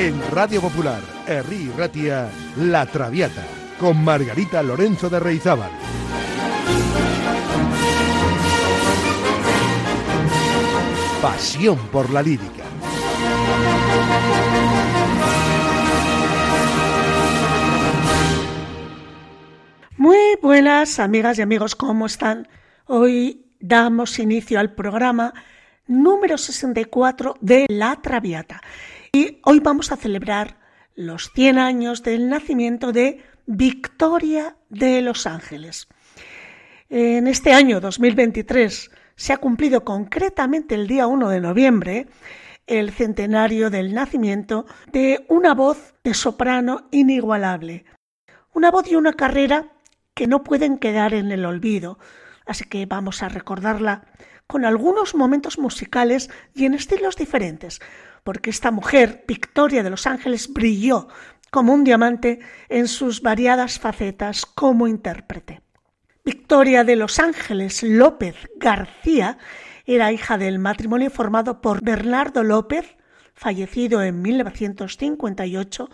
En Radio Popular, Herri Ratia, La Traviata, con Margarita Lorenzo de Reizábal. Pasión por la lírica. Muy buenas amigas y amigos, ¿cómo están? Hoy damos inicio al programa número 64 de La Traviata. Y hoy vamos a celebrar los 100 años del nacimiento de Victoria de los Ángeles. En este año 2023 se ha cumplido concretamente el día 1 de noviembre el centenario del nacimiento de una voz de soprano inigualable. Una voz y una carrera que no pueden quedar en el olvido, así que vamos a recordarla con algunos momentos musicales y en estilos diferentes, porque esta mujer, Victoria de los Ángeles, brilló como un diamante en sus variadas facetas como intérprete. Victoria de los Ángeles López García era hija del matrimonio formado por Bernardo López, fallecido en 1958,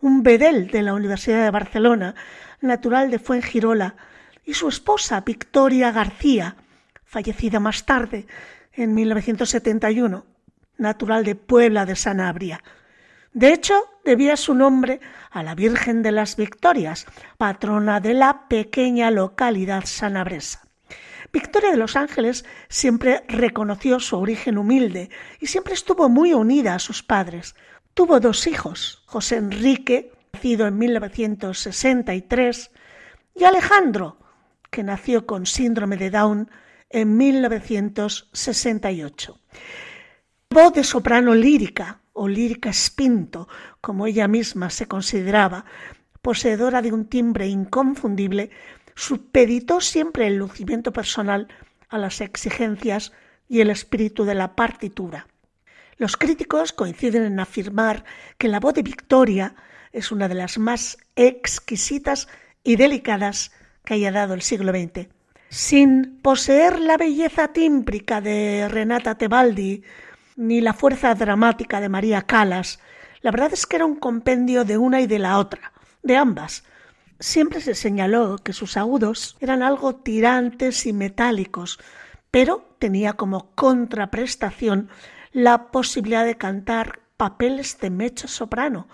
un bedel de la Universidad de Barcelona, natural de Fuengirola, y su esposa Victoria García, fallecida más tarde, en 1971, natural de Puebla de Sanabria. De hecho, debía su nombre a la Virgen de las Victorias, patrona de la pequeña localidad sanabresa. Victoria de los Ángeles siempre reconoció su origen humilde y siempre estuvo muy unida a sus padres. Tuvo dos hijos, José Enrique, nacido en 1963, y Alejandro, que nació con síndrome de Down en 1968. Voz de soprano lírica o lírica espinto, como ella misma se consideraba, poseedora de un timbre inconfundible, supeditó siempre el lucimiento personal a las exigencias y el espíritu de la partitura. Los críticos coinciden en afirmar que la voz de Victoria es una de las más exquisitas y delicadas que haya dado el siglo XX sin poseer la belleza tímbrica de Renata Tebaldi ni la fuerza dramática de María Calas. La verdad es que era un compendio de una y de la otra, de ambas. Siempre se señaló que sus agudos eran algo tirantes y metálicos, pero tenía como contraprestación la posibilidad de cantar papeles de mecho soprano,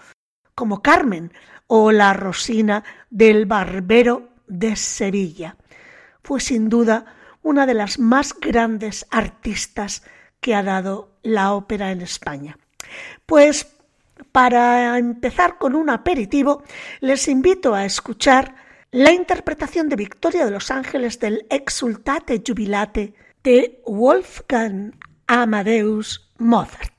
como Carmen o la Rosina del Barbero de Sevilla fue sin duda una de las más grandes artistas que ha dado la ópera en España. Pues para empezar con un aperitivo, les invito a escuchar la interpretación de Victoria de los Ángeles del Exultate Jubilate de Wolfgang Amadeus Mozart.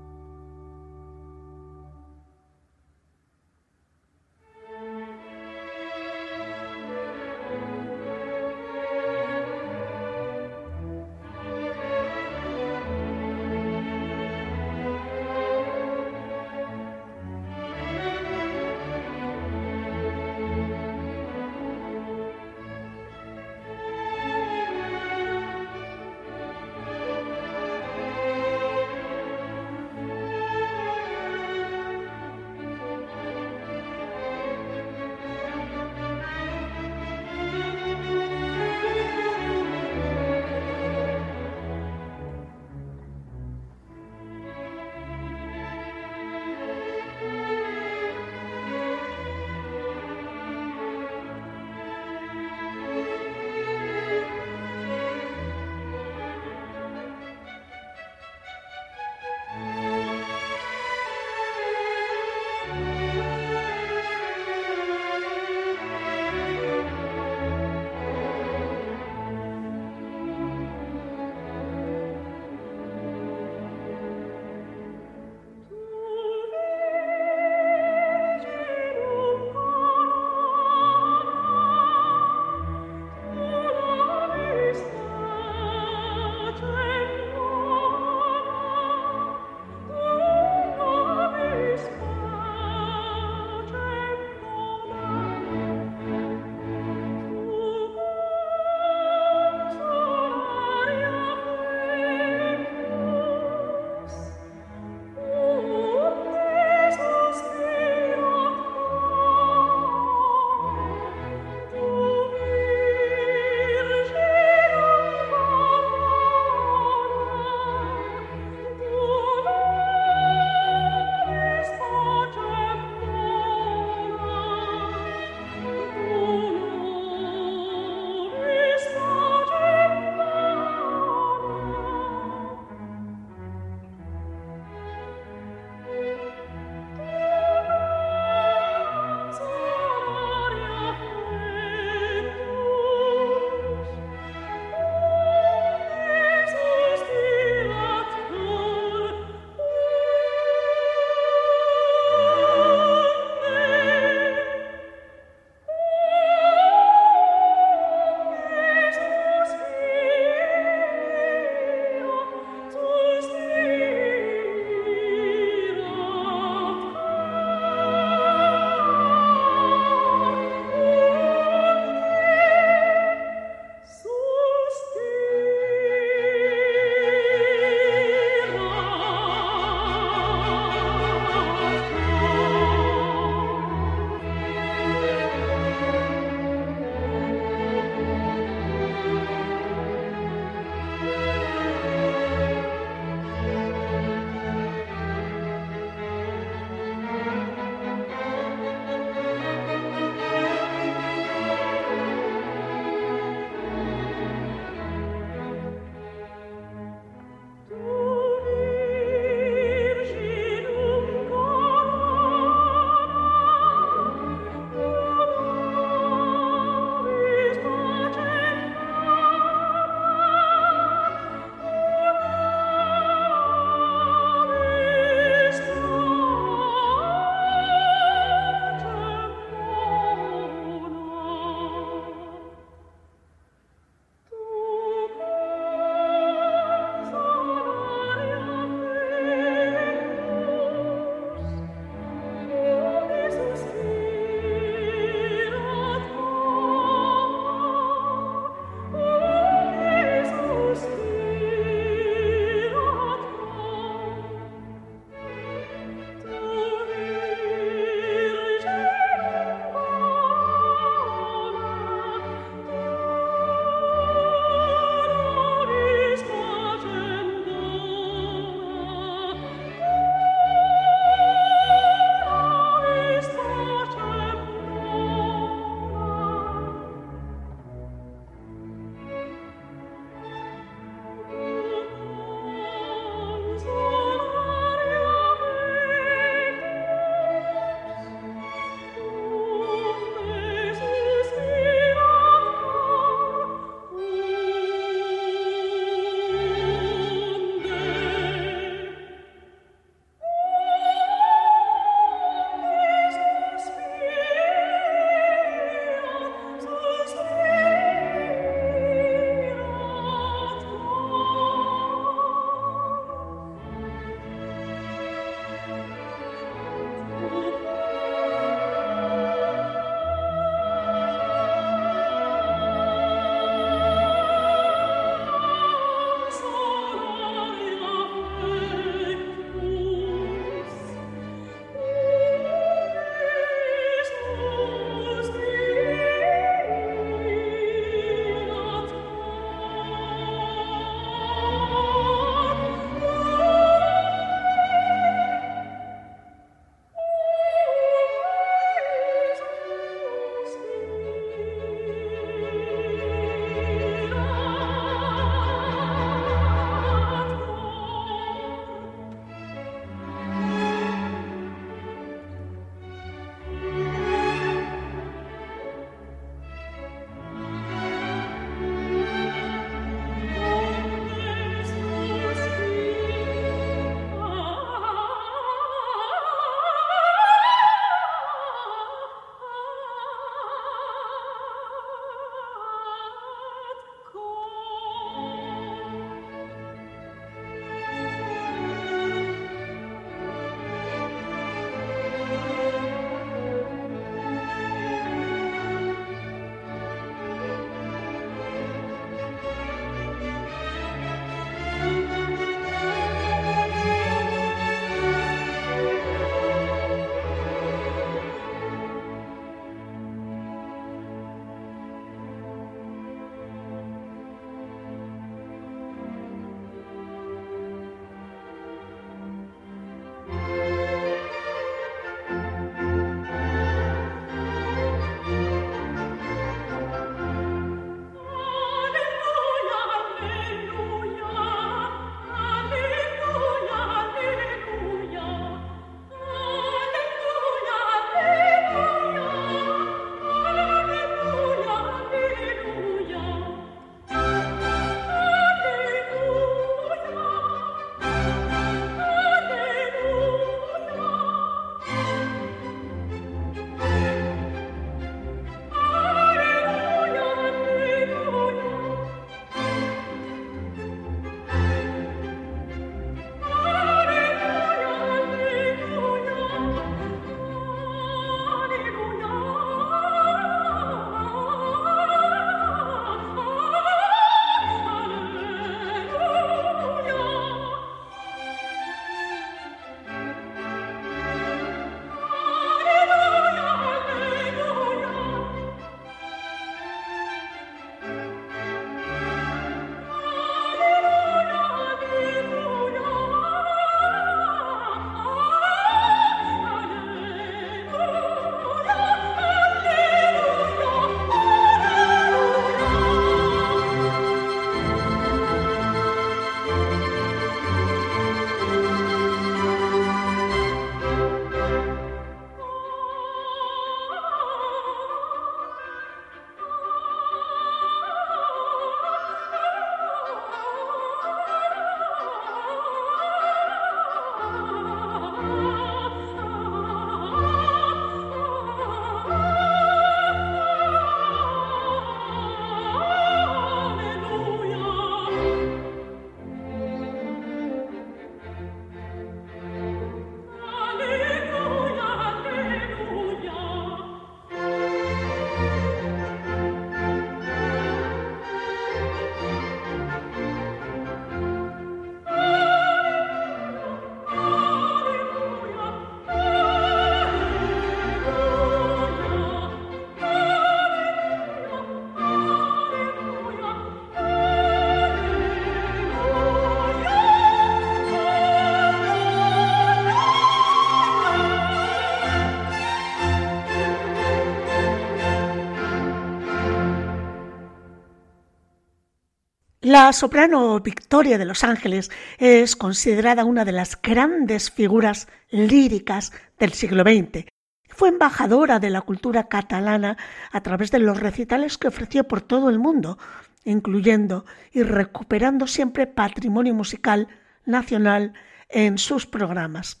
La soprano Victoria de Los Ángeles es considerada una de las grandes figuras líricas del siglo XX. Fue embajadora de la cultura catalana a través de los recitales que ofreció por todo el mundo, incluyendo y recuperando siempre patrimonio musical nacional en sus programas.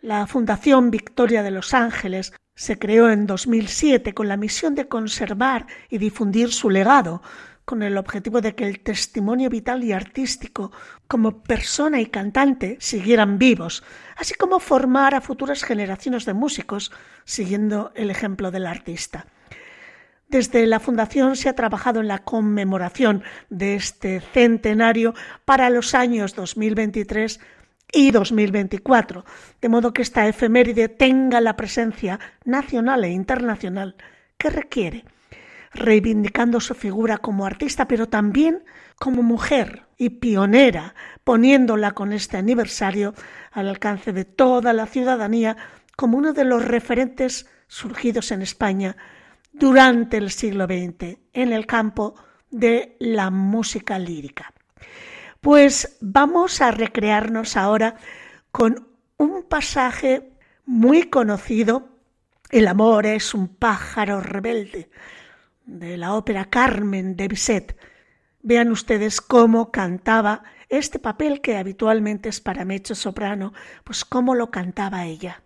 La Fundación Victoria de Los Ángeles se creó en 2007 con la misión de conservar y difundir su legado, con el objetivo de que el testimonio vital y artístico como persona y cantante siguieran vivos, así como formar a futuras generaciones de músicos siguiendo el ejemplo del artista. Desde la Fundación se ha trabajado en la conmemoración de este centenario para los años 2023 y 2024, de modo que esta efeméride tenga la presencia nacional e internacional que requiere reivindicando su figura como artista, pero también como mujer y pionera, poniéndola con este aniversario al alcance de toda la ciudadanía como uno de los referentes surgidos en España durante el siglo XX en el campo de la música lírica. Pues vamos a recrearnos ahora con un pasaje muy conocido, El amor es un pájaro rebelde, de la ópera Carmen de Bizet. Vean ustedes cómo cantaba este papel que habitualmente es para mecho soprano, pues cómo lo cantaba ella.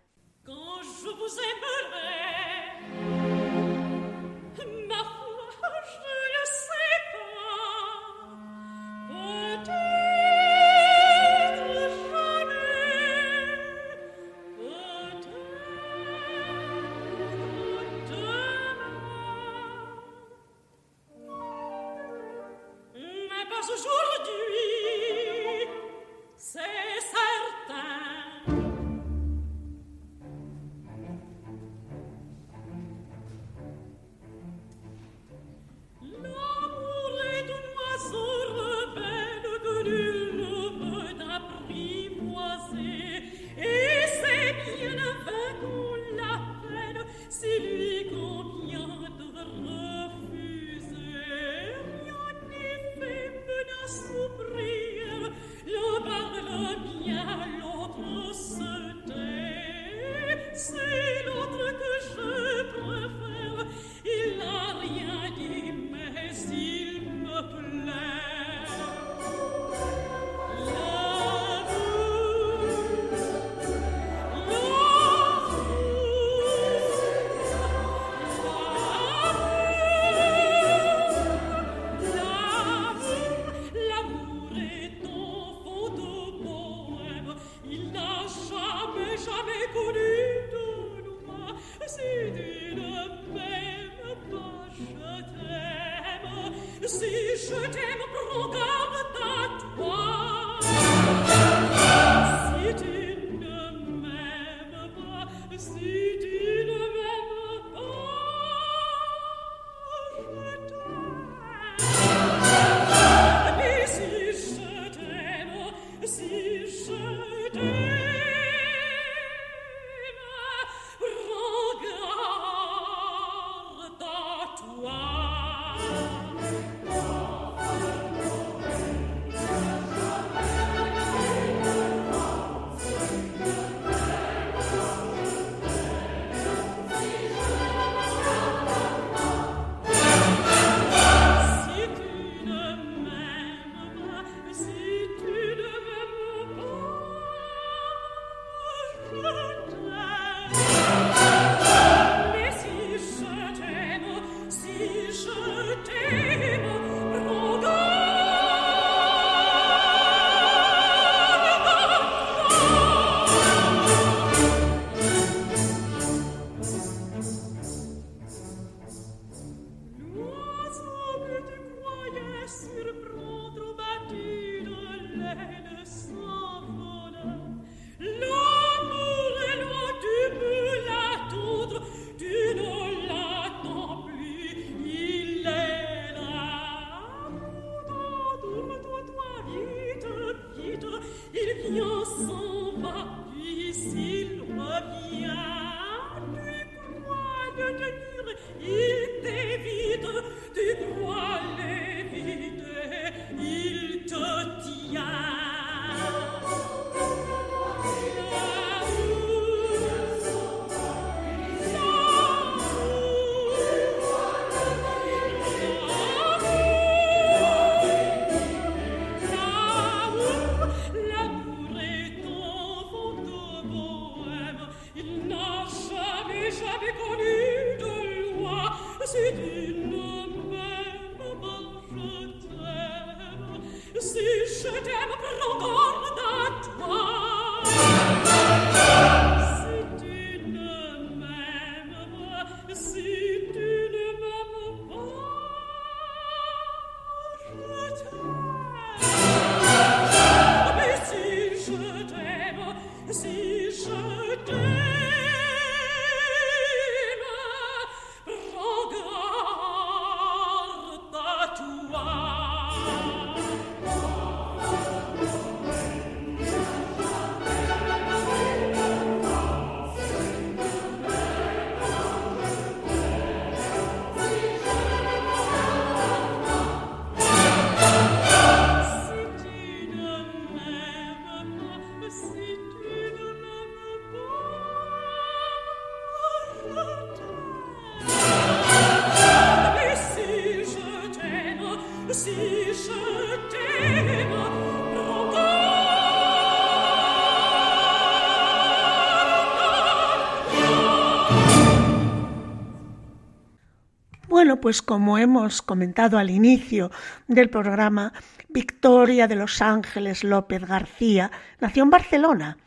Pues como hemos comentado al inicio del programa, Victoria de los Ángeles López García nació en Barcelona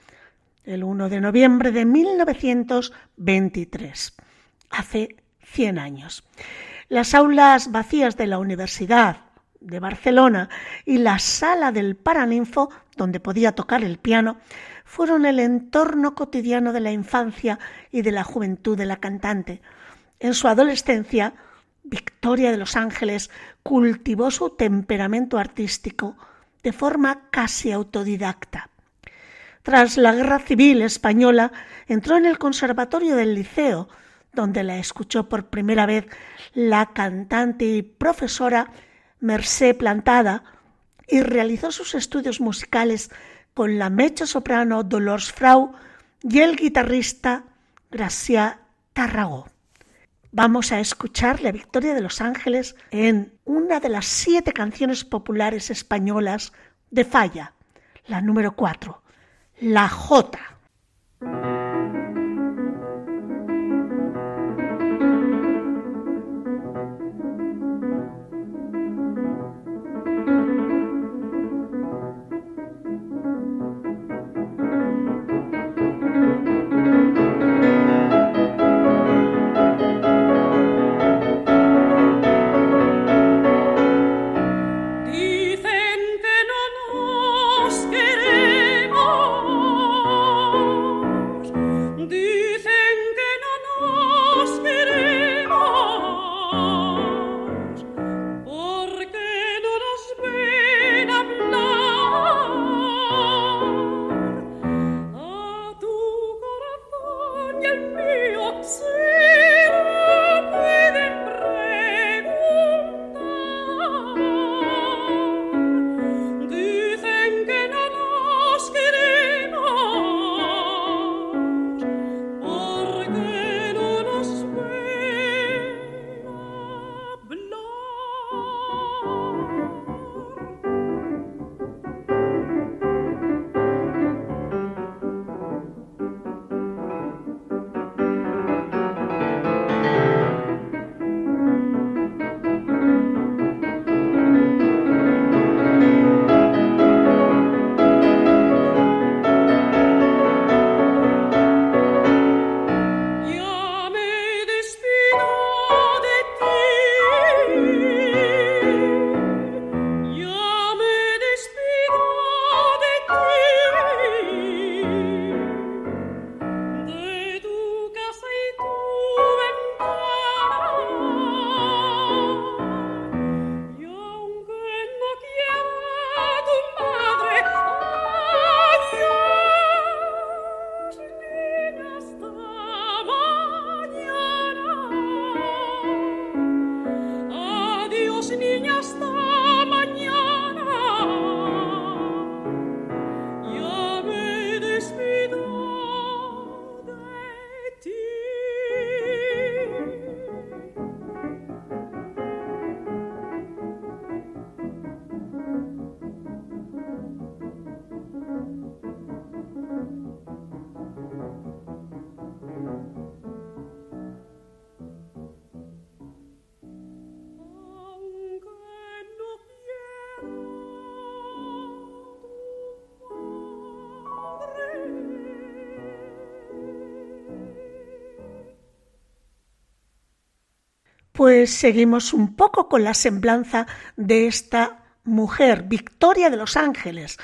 el 1 de noviembre de 1923, hace 100 años. Las aulas vacías de la Universidad de Barcelona y la sala del Paraninfo, donde podía tocar el piano, fueron el entorno cotidiano de la infancia y de la juventud de la cantante. En su adolescencia, Victoria de los Ángeles cultivó su temperamento artístico de forma casi autodidacta. Tras la Guerra Civil Española, entró en el Conservatorio del Liceo, donde la escuchó por primera vez la cantante y profesora Mercé Plantada, y realizó sus estudios musicales con la mecha soprano Dolores Frau y el guitarrista Gracia Tarragó. Vamos a escuchar la Victoria de los Ángeles en una de las siete canciones populares españolas de Falla, la número cuatro, La Jota. Pues seguimos un poco con la semblanza de esta mujer, Victoria de los Ángeles.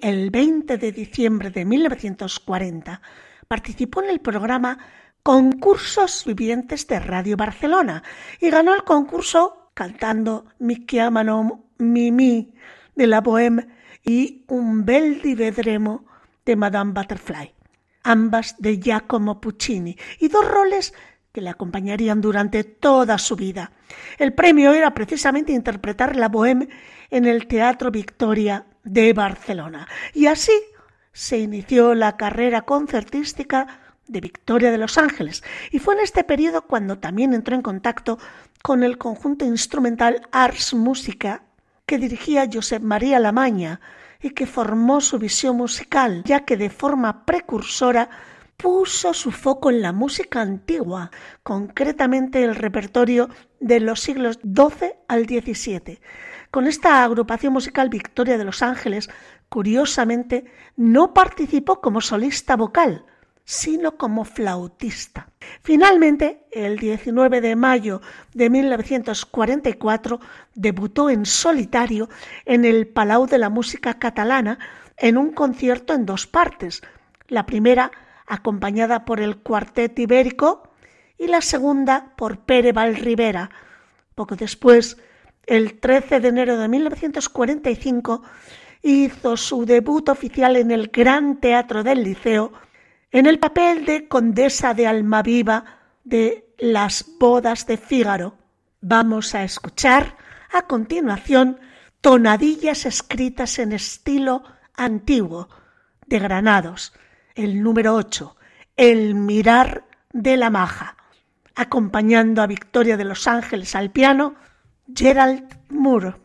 El 20 de diciembre de 1940 participó en el programa Concursos Vivientes de Radio Barcelona y ganó el concurso cantando Mi chiamano Mimi de la Bohème y Un bel di vedremo de Madame Butterfly, ambas de Giacomo Puccini, y dos roles le acompañarían durante toda su vida. El premio era precisamente interpretar la Bohème en el Teatro Victoria de Barcelona. Y así se inició la carrera concertística de Victoria de los Ángeles, y fue en este periodo cuando también entró en contacto con el conjunto instrumental Ars Musica que dirigía Josep María Lamaña y que formó su visión musical, ya que de forma precursora puso su foco en la música antigua, concretamente el repertorio de los siglos XII al XVII. Con esta agrupación musical Victoria de los Ángeles, curiosamente, no participó como solista vocal, sino como flautista. Finalmente, el 19 de mayo de 1944, debutó en solitario en el Palau de la Música Catalana en un concierto en dos partes. La primera acompañada por el Cuartet Ibérico y la segunda por Pere Valrivera. Poco después, el 13 de enero de 1945, hizo su debut oficial en el Gran Teatro del Liceo en el papel de Condesa de Almaviva de Las bodas de Fígaro. Vamos a escuchar a continuación tonadillas escritas en estilo antiguo de Granados el número 8, El mirar de la maja, acompañando a Victoria de los Ángeles al piano, Gerald Moore.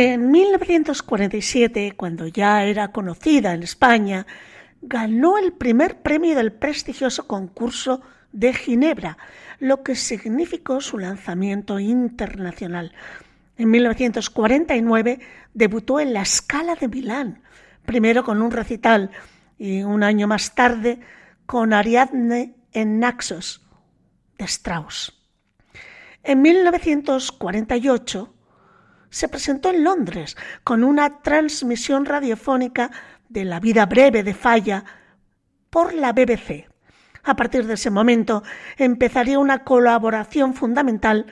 En 1947, cuando ya era conocida en España, ganó el primer premio del prestigioso concurso de Ginebra, lo que significó su lanzamiento internacional. En 1949 debutó en la Scala de Milán, primero con un recital y un año más tarde con Ariadne en Naxos de Strauss. En 1948 se presentó en Londres con una transmisión radiofónica de la vida breve de Falla por la BBC. A partir de ese momento empezaría una colaboración fundamental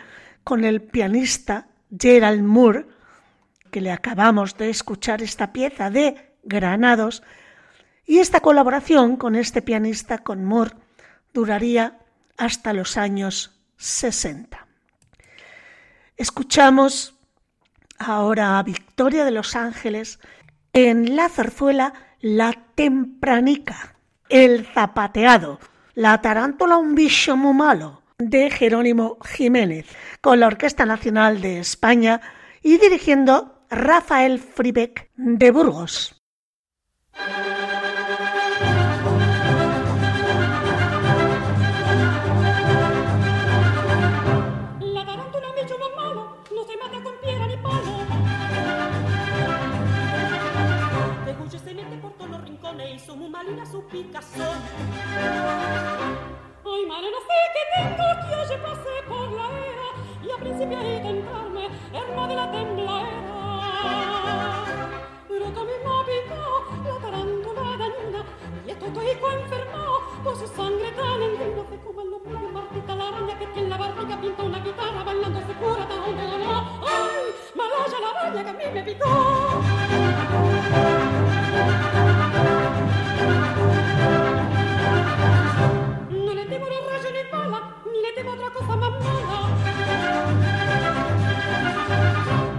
con el pianista Gerald Moore, que le acabamos de escuchar esta pieza de Granados, y esta colaboración con este pianista, con Moore, duraría hasta los años 60. Escuchamos ahora Victoria de los Ángeles en la zarzuela La Tempranica, El Zapateado, La Tarántula un bicho muy malo, de Jerónimo Jiménez, con la Orquesta Nacional de España y dirigiendo Rafael Fribeck de Burgos. Picazón. Ay, madre, no sé qué tengo que hoy pasé por la era y a principio de tentarme, herma de la tembladera. Pero también me picó la tarántula dañina y estoy todo enfermo por su sangre tan indigna. Se como el nombre de Martita la araña que tiene la barriga pinta una guitarra bailando se cura tan no. Ay, malaya la araña que a mí me otra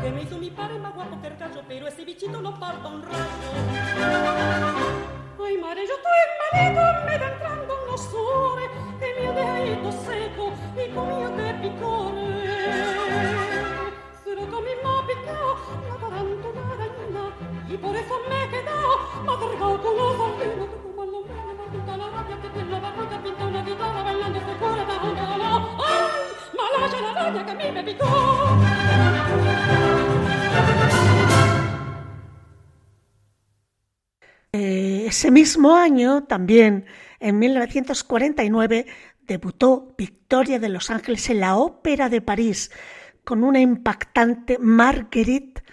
Que me hizo mi padre más guapo que el gallo, pero ese bichito no parta un rayo. Ay, madre, yo estoy malito, me da entrando unos sores, que me dejadito seco y comía de picores. Pero que a mí me ha picado la arañina, y por eso me he quedado más cargado con los que como los me pinta de eh, ese mismo año, también en 1949, debutó Victoria de Los Ángeles en la Ópera de París con una impactante Marguerite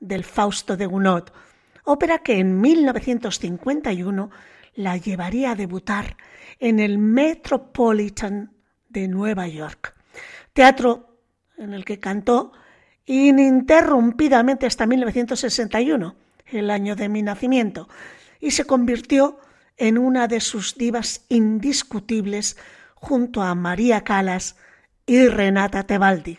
del Fausto de Gounod, ópera que en 1951 la llevaría a debutar en el Metropolitan de Nueva York teatro en el que cantó ininterrumpidamente hasta 1961, el año de mi nacimiento, y se convirtió en una de sus divas indiscutibles junto a María Calas y Renata Tebaldi.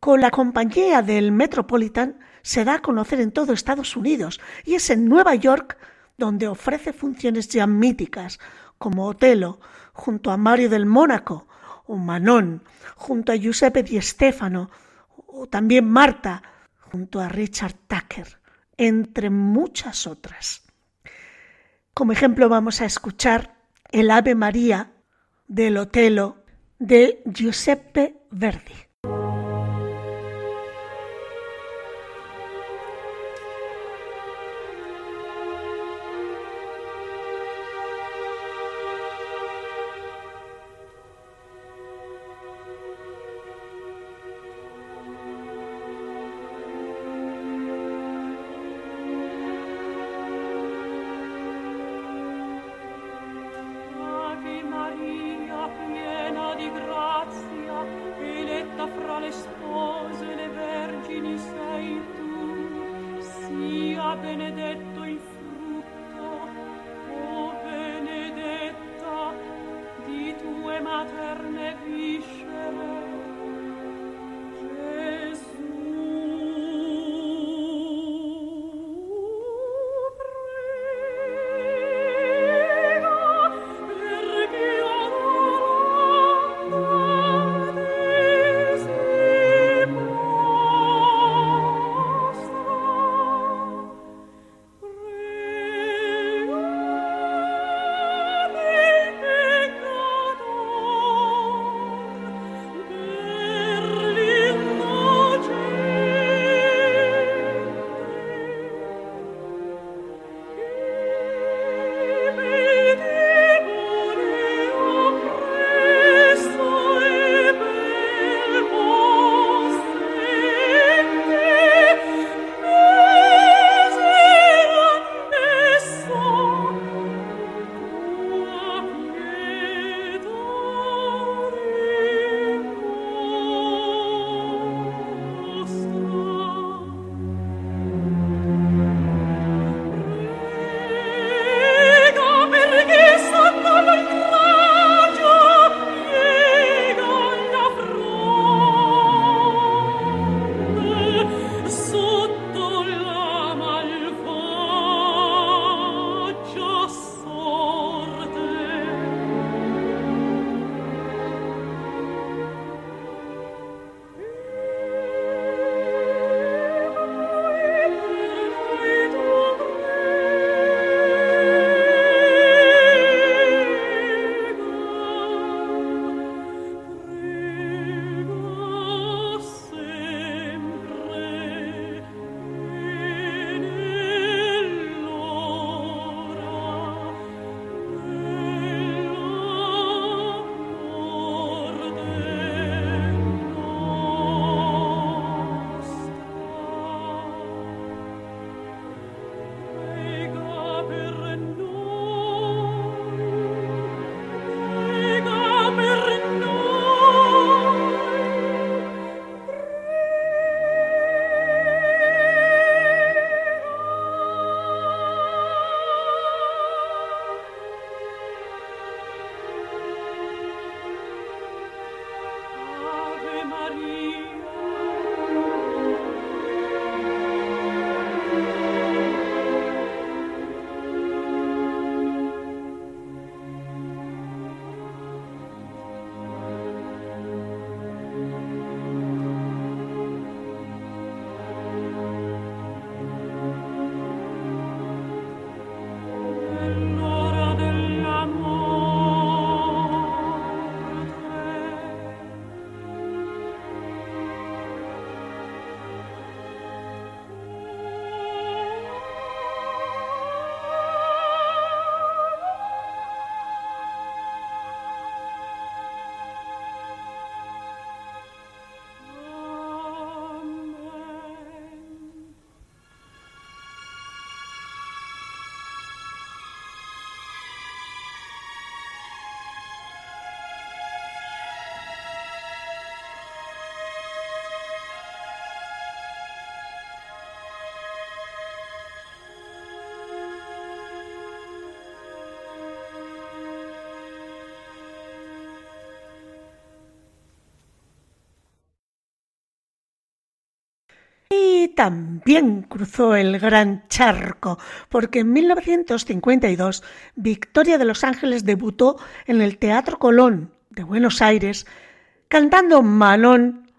Con la compañía del Metropolitan se da a conocer en todo Estados Unidos y es en Nueva York donde ofrece funciones ya míticas como Otelo junto a Mario del Mónaco o Manon, junto a Giuseppe Di Stefano, o también Marta, junto a Richard Tucker, entre muchas otras. Como ejemplo vamos a escuchar el Ave María del Otelo de Giuseppe Verdi. también cruzó el gran charco, porque en 1952 Victoria de los Ángeles debutó en el Teatro Colón de Buenos Aires cantando Malón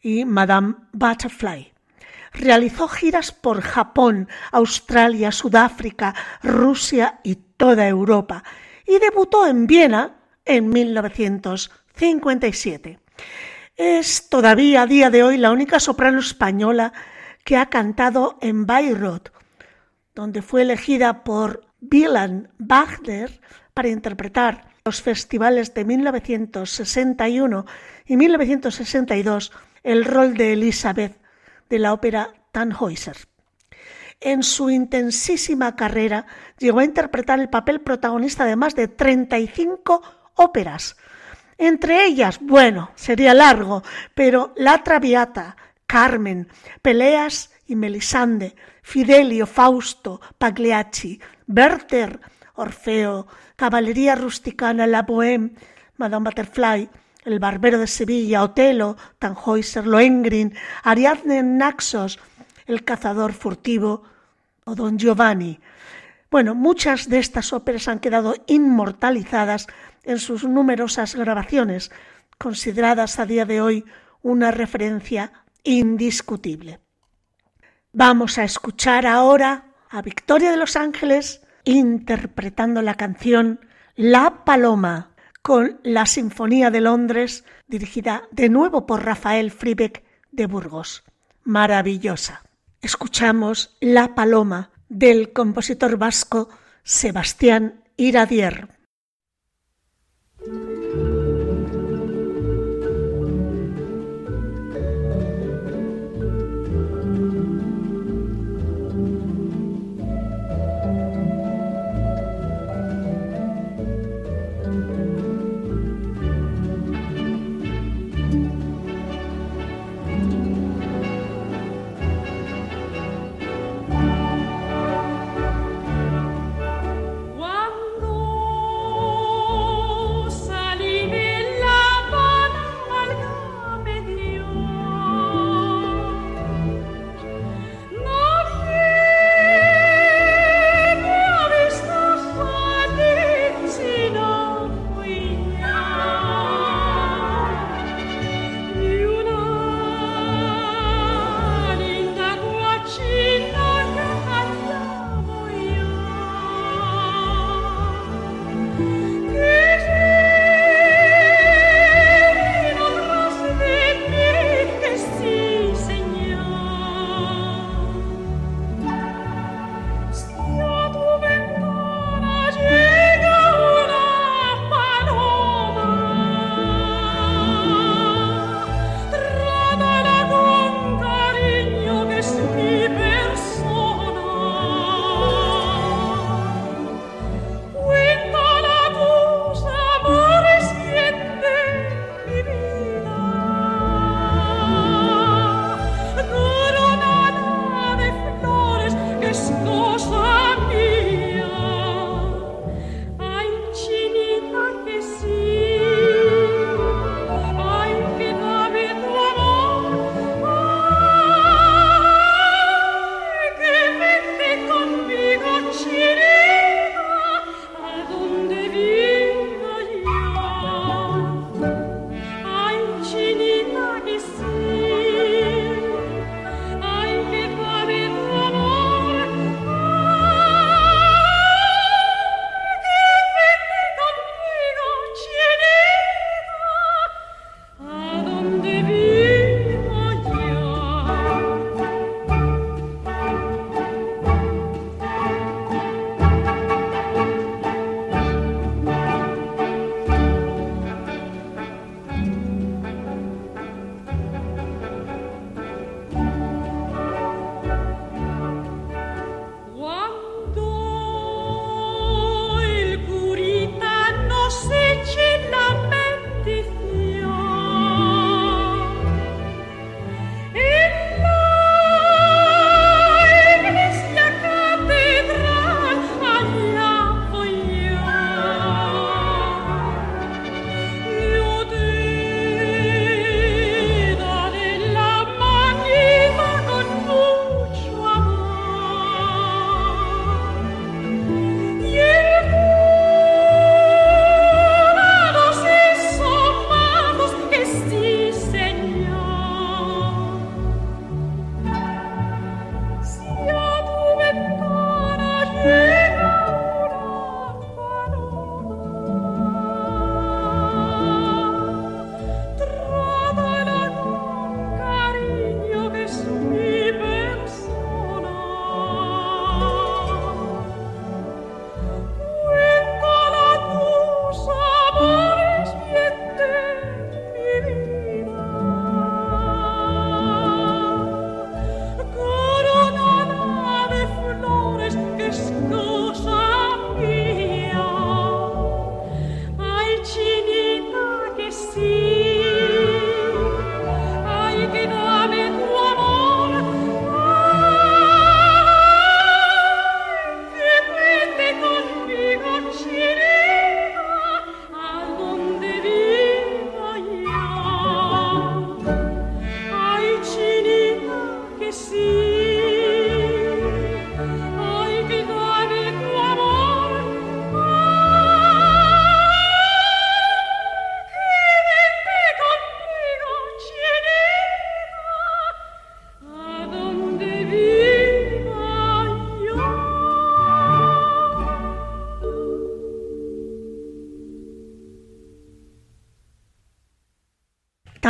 y Madame Butterfly. Realizó giras por Japón, Australia, Sudáfrica, Rusia y toda Europa y debutó en Viena en 1957. Es todavía a día de hoy la única soprano española que ha cantado en Bayreuth, donde fue elegida por Wilhelm Wagner para interpretar los festivales de 1961 y 1962 el rol de Elizabeth de la ópera Tannhäuser. En su intensísima carrera llegó a interpretar el papel protagonista de más de 35 óperas. Entre ellas, bueno, sería largo, pero La Traviata, Carmen, Peleas y Melisande, Fidelio, Fausto, Pagliacci, Werther, Orfeo, Caballería Rusticana, La Bohème, Madame Butterfly, El Barbero de Sevilla, Otelo, Tannhäuser, Lohengrin, Ariadne en Naxos, El Cazador Furtivo o Don Giovanni. Bueno, muchas de estas óperas han quedado inmortalizadas en sus numerosas grabaciones, consideradas a día de hoy una referencia indiscutible. Vamos a escuchar ahora a Victoria de los Ángeles interpretando la canción La Paloma con la Sinfonía de Londres dirigida de nuevo por Rafael Fribeck de Burgos. Maravillosa. Escuchamos La Paloma del compositor vasco Sebastián Iradier.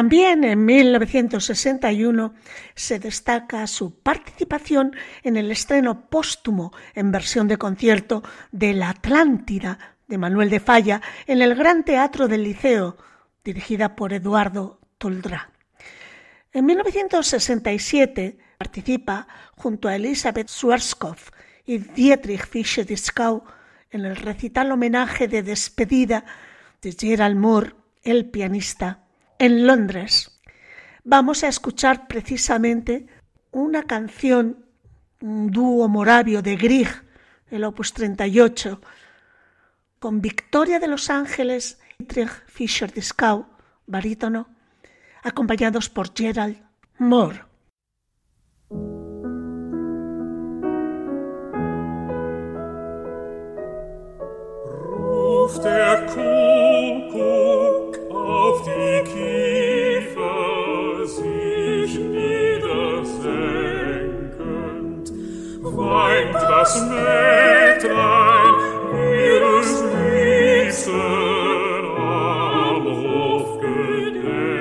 También en 1961 se destaca su participación en el estreno póstumo en versión de concierto de La Atlántida de Manuel de Falla en el Gran Teatro del Liceo, dirigida por Eduardo Toldrá. En 1967 participa junto a Elizabeth Schwarzkopf y Dietrich Fischer-Dieskau en el recital homenaje de despedida de Gerald Moore, el pianista en Londres. Vamos a escuchar precisamente una canción, un dúo moravio de Grieg, el opus 38, con Victoria de los Ángeles y Trich Fischer Dieskau, barítono, acompañados por Gerald Moore. weint das Mägdlein ihres Liebsten am gedenkend.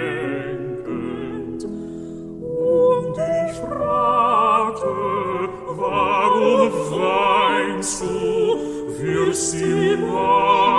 Und ich fragte, warum weinst du, wirst sie wahr?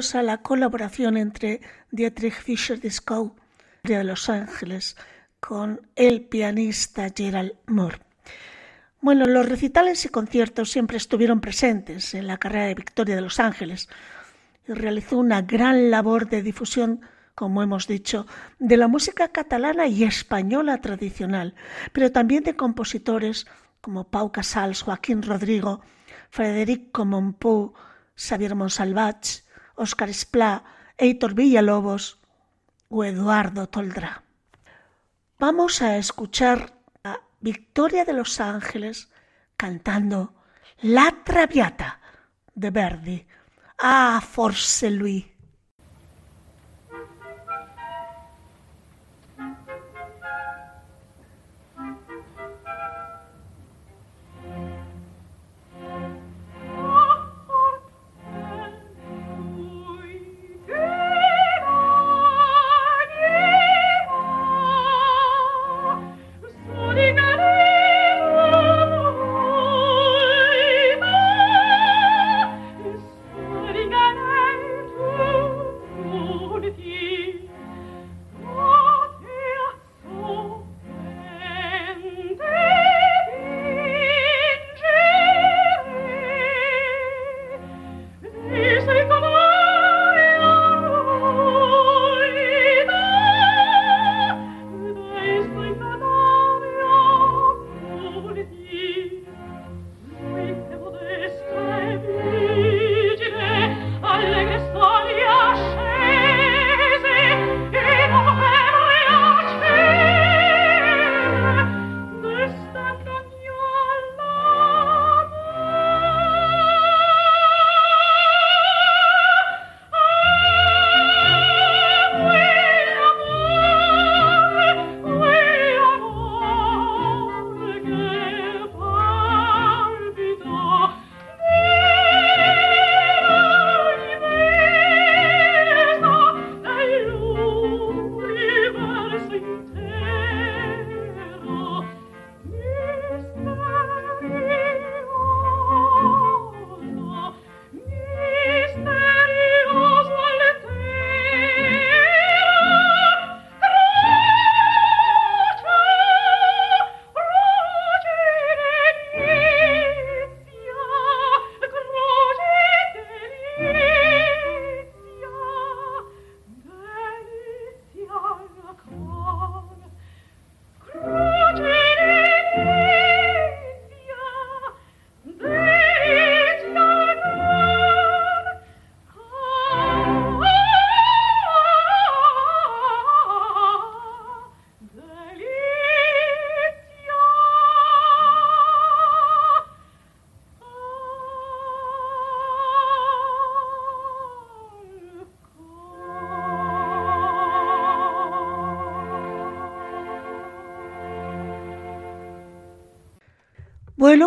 Deliciosa la colaboración entre Dietrich Fischer-Dieskau de Los Ángeles con el pianista Gerald Moore. Bueno, los recitales y conciertos siempre estuvieron presentes en la carrera de Victoria de Los Ángeles y realizó una gran labor de difusión, como hemos dicho, de la música catalana y española tradicional, pero también de compositores como Pau Casals, Joaquín Rodrigo, Frederic Montpou, Xavier Monsalvach, Óscar Esplá, Heitor Villalobos o Eduardo Toldrá. Vamos a escuchar a Victoria de los Ángeles cantando La Traviata de Verdi. Ah, forse lui.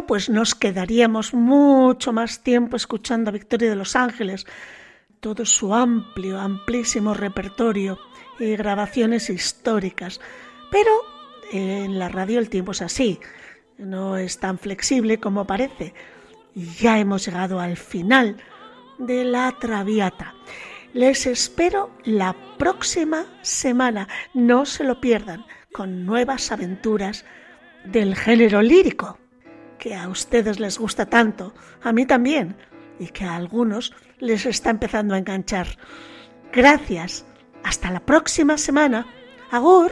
Pues nos quedaríamos mucho más tiempo escuchando a Victoria de los Ángeles, todo su amplio, amplísimo repertorio y grabaciones históricas. Pero en la radio el tiempo es así, no es tan flexible como parece. Ya hemos llegado al final de la Traviata. Les espero la próxima semana, no se lo pierdan, con nuevas aventuras del género lírico que a ustedes les gusta tanto, a mí también, y que a algunos les está empezando a enganchar. Gracias. Hasta la próxima semana. Agur.